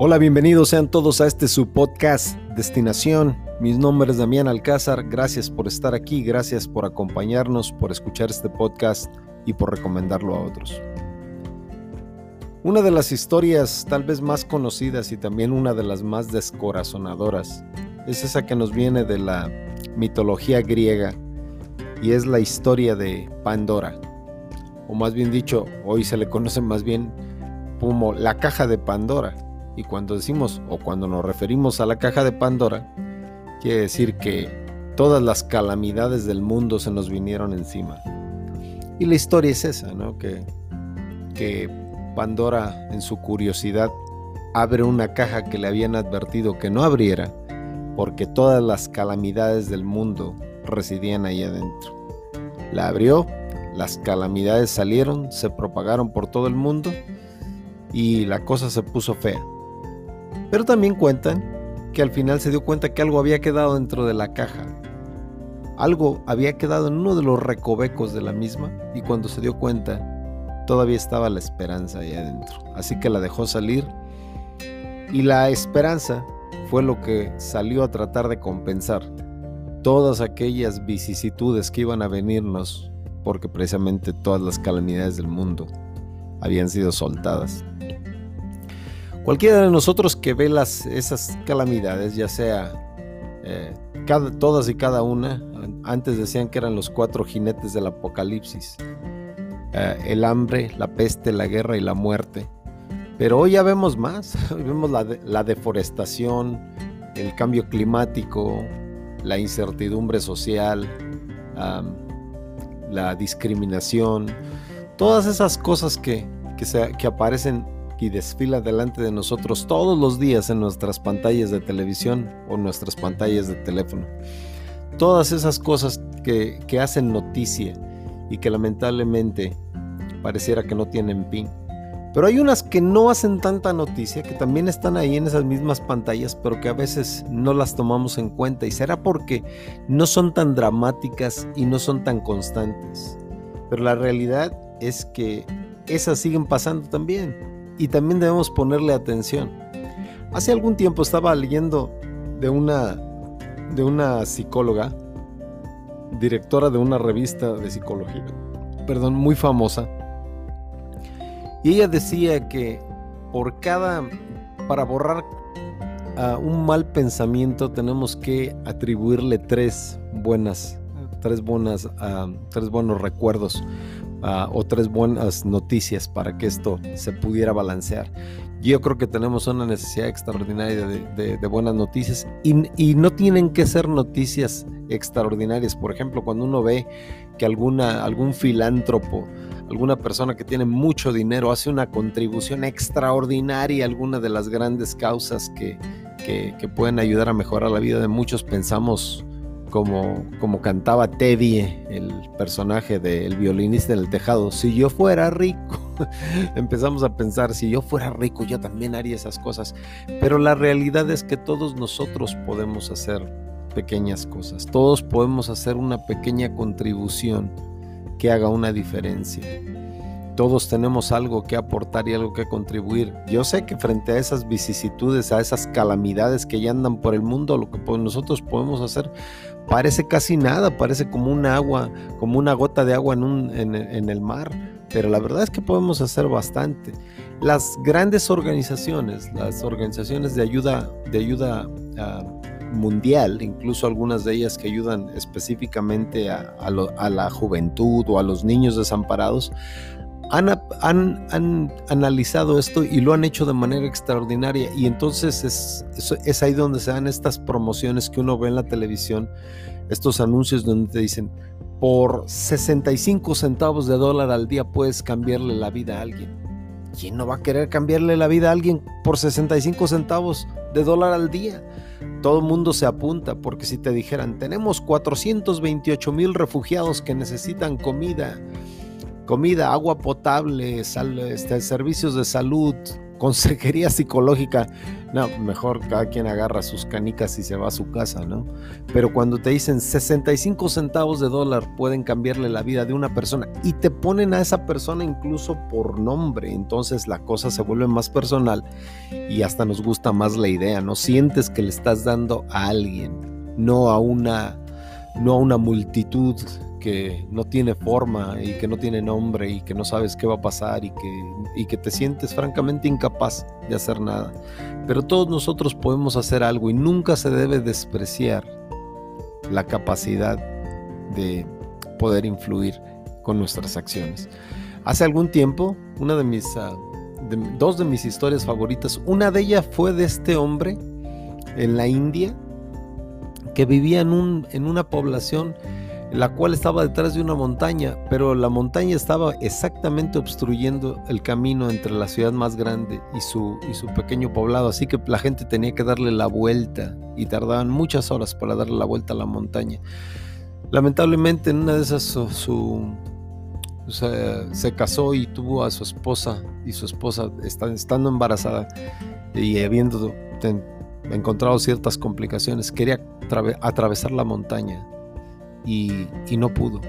Hola, bienvenidos sean todos a este su podcast Destinación. Mi nombre es Damián Alcázar. Gracias por estar aquí, gracias por acompañarnos, por escuchar este podcast y por recomendarlo a otros. Una de las historias tal vez más conocidas y también una de las más descorazonadoras es esa que nos viene de la mitología griega y es la historia de Pandora. O más bien dicho, hoy se le conoce más bien como la caja de Pandora y cuando decimos o cuando nos referimos a la caja de Pandora, quiere decir que todas las calamidades del mundo se nos vinieron encima. Y la historia es esa, ¿no? Que, que Pandora en su curiosidad abre una caja que le habían advertido que no abriera porque todas las calamidades del mundo residían ahí adentro. La abrió, las calamidades salieron, se propagaron por todo el mundo y la cosa se puso fea. Pero también cuentan que al final se dio cuenta que algo había quedado dentro de la caja. Algo había quedado en uno de los recovecos de la misma y cuando se dio cuenta todavía estaba la esperanza ahí adentro. Así que la dejó salir y la esperanza fue lo que salió a tratar de compensar todas aquellas vicisitudes que iban a venirnos porque precisamente todas las calamidades del mundo habían sido soltadas. Cualquiera de nosotros que ve las, esas calamidades, ya sea eh, todas y cada una, antes decían que eran los cuatro jinetes del apocalipsis, eh, el hambre, la peste, la guerra y la muerte. Pero hoy ya vemos más, hoy vemos la, deforestación, el cambio climático, la incertidumbre social, la discriminación, todas esas cosas que, que, que aparecen y desfila delante de nosotros todos los días en nuestras pantallas de televisión o nuestras pantallas de teléfono. Todas esas cosas que, que hacen noticia y que lamentablemente pareciera que no tienen fin. Pero hay unas que no hacen tanta noticia, que también están ahí en esas mismas pantallas, pero que a veces no las tomamos en cuenta. Y será porque no son tan dramáticas y no son tan constantes. Pero la realidad es que esas siguen pasando también y también debemos ponerle atención. Hace algún tiempo estaba leyendo de una, de una psicóloga, directora de una revista de psicología, perdón, muy famosa, y ella decía que por cada, para borrar un mal pensamiento tenemos que atribuirle tres buenas, tres buenas, tres buenos recuerdos o tres buenas noticias para que esto se pudiera balancear. Yo creo que tenemos una necesidad extraordinaria de, buenas noticias y, no tienen que ser noticias extraordinarias. Por ejemplo, cuando uno ve que alguna, algún filántropo, alguna persona que tiene mucho dinero hace una contribución extraordinaria a alguna de las grandes causas que, que pueden ayudar a mejorar la vida de muchos, pensamos como, como cantaba Teddy, el personaje del violinista en el tejado, si yo fuera rico, empezamos a pensar, si yo fuera rico, yo también haría esas cosas. Pero la realidad es que todos nosotros podemos hacer pequeñas cosas, todos podemos hacer una pequeña contribución que haga una diferencia. Todos tenemos algo que aportar y algo que contribuir. Yo sé que frente a esas vicisitudes, a esas calamidades que ya andan por el mundo, lo que nosotros podemos hacer parece casi nada, parece como un agua, como una gota de agua en, el mar, pero la verdad es que podemos hacer bastante. Las grandes organizaciones, las organizaciones de ayuda, de ayuda ah, mundial, incluso algunas de ellas que ayudan específicamente a, la juventud o a los niños desamparados, han, analizado esto y lo han hecho de manera extraordinaria. Y entonces es, ahí donde se dan estas promociones que uno ve en la televisión, estos anuncios donde te dicen, por 65 centavos de dólar al día puedes cambiarle la vida a alguien. ¿Quién no va a querer cambiarle la vida a alguien por 65 centavos de dólar al día? Todo el mundo se apunta porque si te dijeran, tenemos 428 mil refugiados que necesitan comida, comida, agua potable, este, servicios de salud, consejería psicológica, no, mejor cada quien agarra sus canicas y se va a su casa, ¿no? Pero cuando te dicen 65 centavos de dólar pueden cambiarle la vida de una persona y te ponen a esa persona incluso por nombre, entonces la cosa se vuelve más personal y hasta nos gusta más la idea, ¿no? Sientes que le estás dando a alguien, no a una, no a una multitud que no tiene forma y que no tiene nombre y que no sabes qué va a pasar y que, y que te sientes francamente incapaz de hacer nada. Pero todos nosotros podemos hacer algo y nunca se debe despreciar la capacidad de poder influir con nuestras acciones. Hace algún tiempo, una de mis, ah, dos de mis historias favoritas, una de ellas fue de este hombre en la India que vivía en, un, en una población la cual estaba detrás de una montaña, pero la montaña estaba exactamente obstruyendo el camino entre la ciudad más grande y su, y su pequeño poblado, así que la gente tenía que darle la vuelta y tardaban muchas horas para darle la vuelta a la montaña. Lamentablemente en una de esas su, se, casó y tuvo a su esposa y su esposa estando embarazada y habiendo encontrado ciertas complicaciones, quería atravesar la montaña y, no pudo.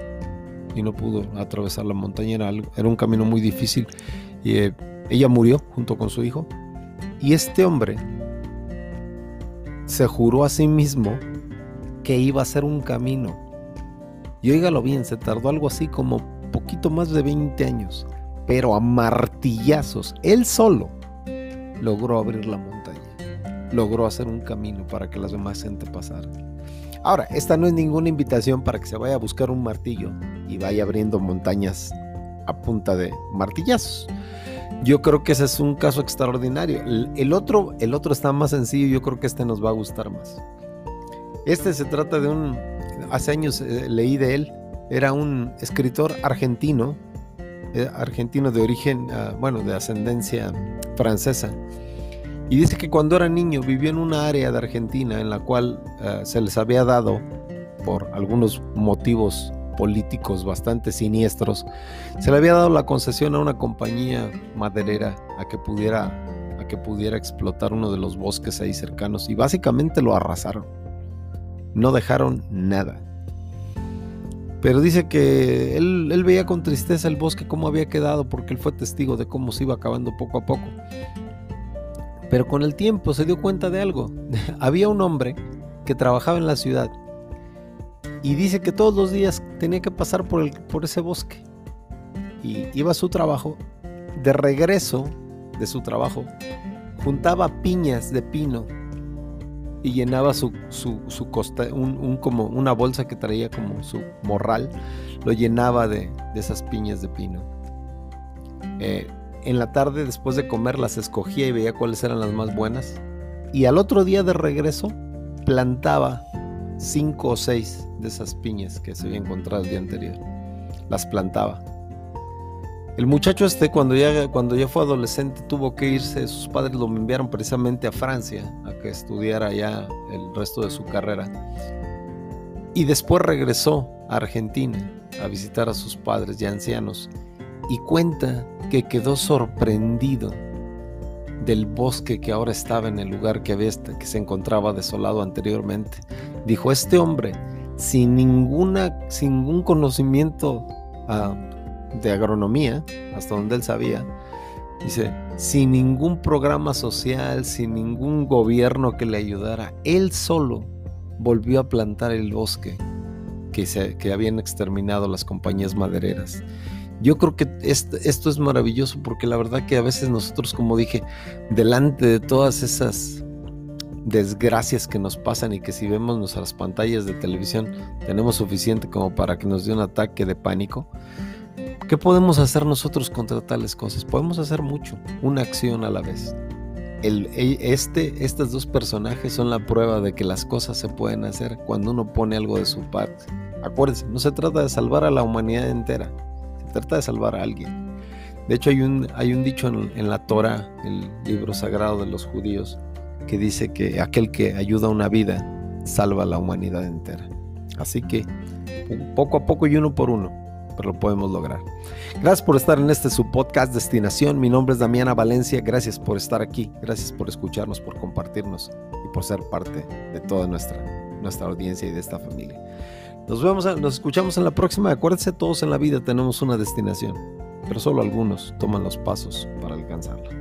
Y no pudo atravesar la montaña, era, un camino muy difícil. Y, eh, ella murió junto con su hijo. Y este hombre se juró a sí mismo que iba a ser un camino. Y oígalo bien, se tardó algo así como poquito más de 20 años, pero a martillazos, él solo logró abrir la montaña, logró hacer un camino para que las demás gente pasara. Ahora, esta no es ninguna invitación para que se vaya a buscar un martillo y vaya abriendo montañas a punta de martillazos. Yo creo que ese es un caso extraordinario. El, otro, el otro está más sencillo, yo creo que este nos va a gustar más. Este se trata de un, hace años eh, leí de él, era un escritor argentino, eh, argentino de origen, ah, bueno, de ascendencia francesa y dice que cuando era niño vivió en una área de Argentina en la cual eh, se les había dado, por algunos motivos políticos bastante siniestros, se le había dado la concesión a una compañía maderera a que pudiera, a que pudiera explotar uno de los bosques ahí cercanos y básicamente lo arrasaron. No dejaron nada. Pero dice que él, él veía con tristeza el bosque cómo había quedado porque él fue testigo de cómo se iba acabando poco a poco. Pero con el tiempo se dio cuenta de algo. Había un hombre que trabajaba en la ciudad y dice que todos los días tenía que pasar por, por ese bosque. Y iba a su trabajo. De regreso de su trabajo, juntaba piñas de pino y llenaba su, su, costa, un, como una bolsa que traía como su morral, lo llenaba de, de esas piñas de pino. Eh, en la tarde después de comer las escogía y veía cuáles eran las más buenas. Y al otro día de regreso plantaba cinco o seis de esas piñas que se había encontrado el día anterior. Las plantaba. El muchacho este cuando ya, cuando ya fue adolescente tuvo que irse, sus padres lo enviaron precisamente a Francia a que estudiara ya el resto de su carrera. Y después regresó a Argentina a visitar a sus padres ya ancianos y cuenta que quedó sorprendido del bosque que ahora estaba en el lugar que, había, se encontraba desolado anteriormente. Dijo, este hombre, sin, ninguna, sin ningún conocimiento ah, de agronomía, hasta donde él sabía, dice, sin ningún programa social, sin ningún gobierno que le ayudara, él solo volvió a plantar el bosque que, se, que habían exterminado las compañías madereras. Yo creo que esto, es maravilloso porque la verdad que a veces nosotros, como dije, delante de todas esas desgracias que nos pasan y que si vemos nuestras pantallas de televisión tenemos suficiente como para que nos dé un ataque de pánico, ¿qué podemos hacer nosotros contra tales cosas? Podemos hacer mucho, una acción a la vez. E, este, estos dos personajes son la prueba de que las cosas se pueden hacer cuando uno pone algo de su parte. Acuérdense, no se trata de salvar a la humanidad entera, trata de salvar a alguien. De hecho, hay un, hay un dicho en, la Torah, el libro sagrado de los judíos, que dice que aquel que ayuda a una vida salva a la humanidad entera. Así que poco a poco y uno por uno pero lo podemos lograr. Gracias por estar en este su podcast Destinación. Mi nombre es Damiana Valencia. Gracias por estar aquí. Gracias por escucharnos, por compartirnos y por ser parte de toda nuestra, nuestra audiencia y de esta familia. Nos vemos, nos escuchamos en la próxima. Acuérdense, todos en la vida tenemos una destinación, pero solo algunos toman los pasos para alcanzarla.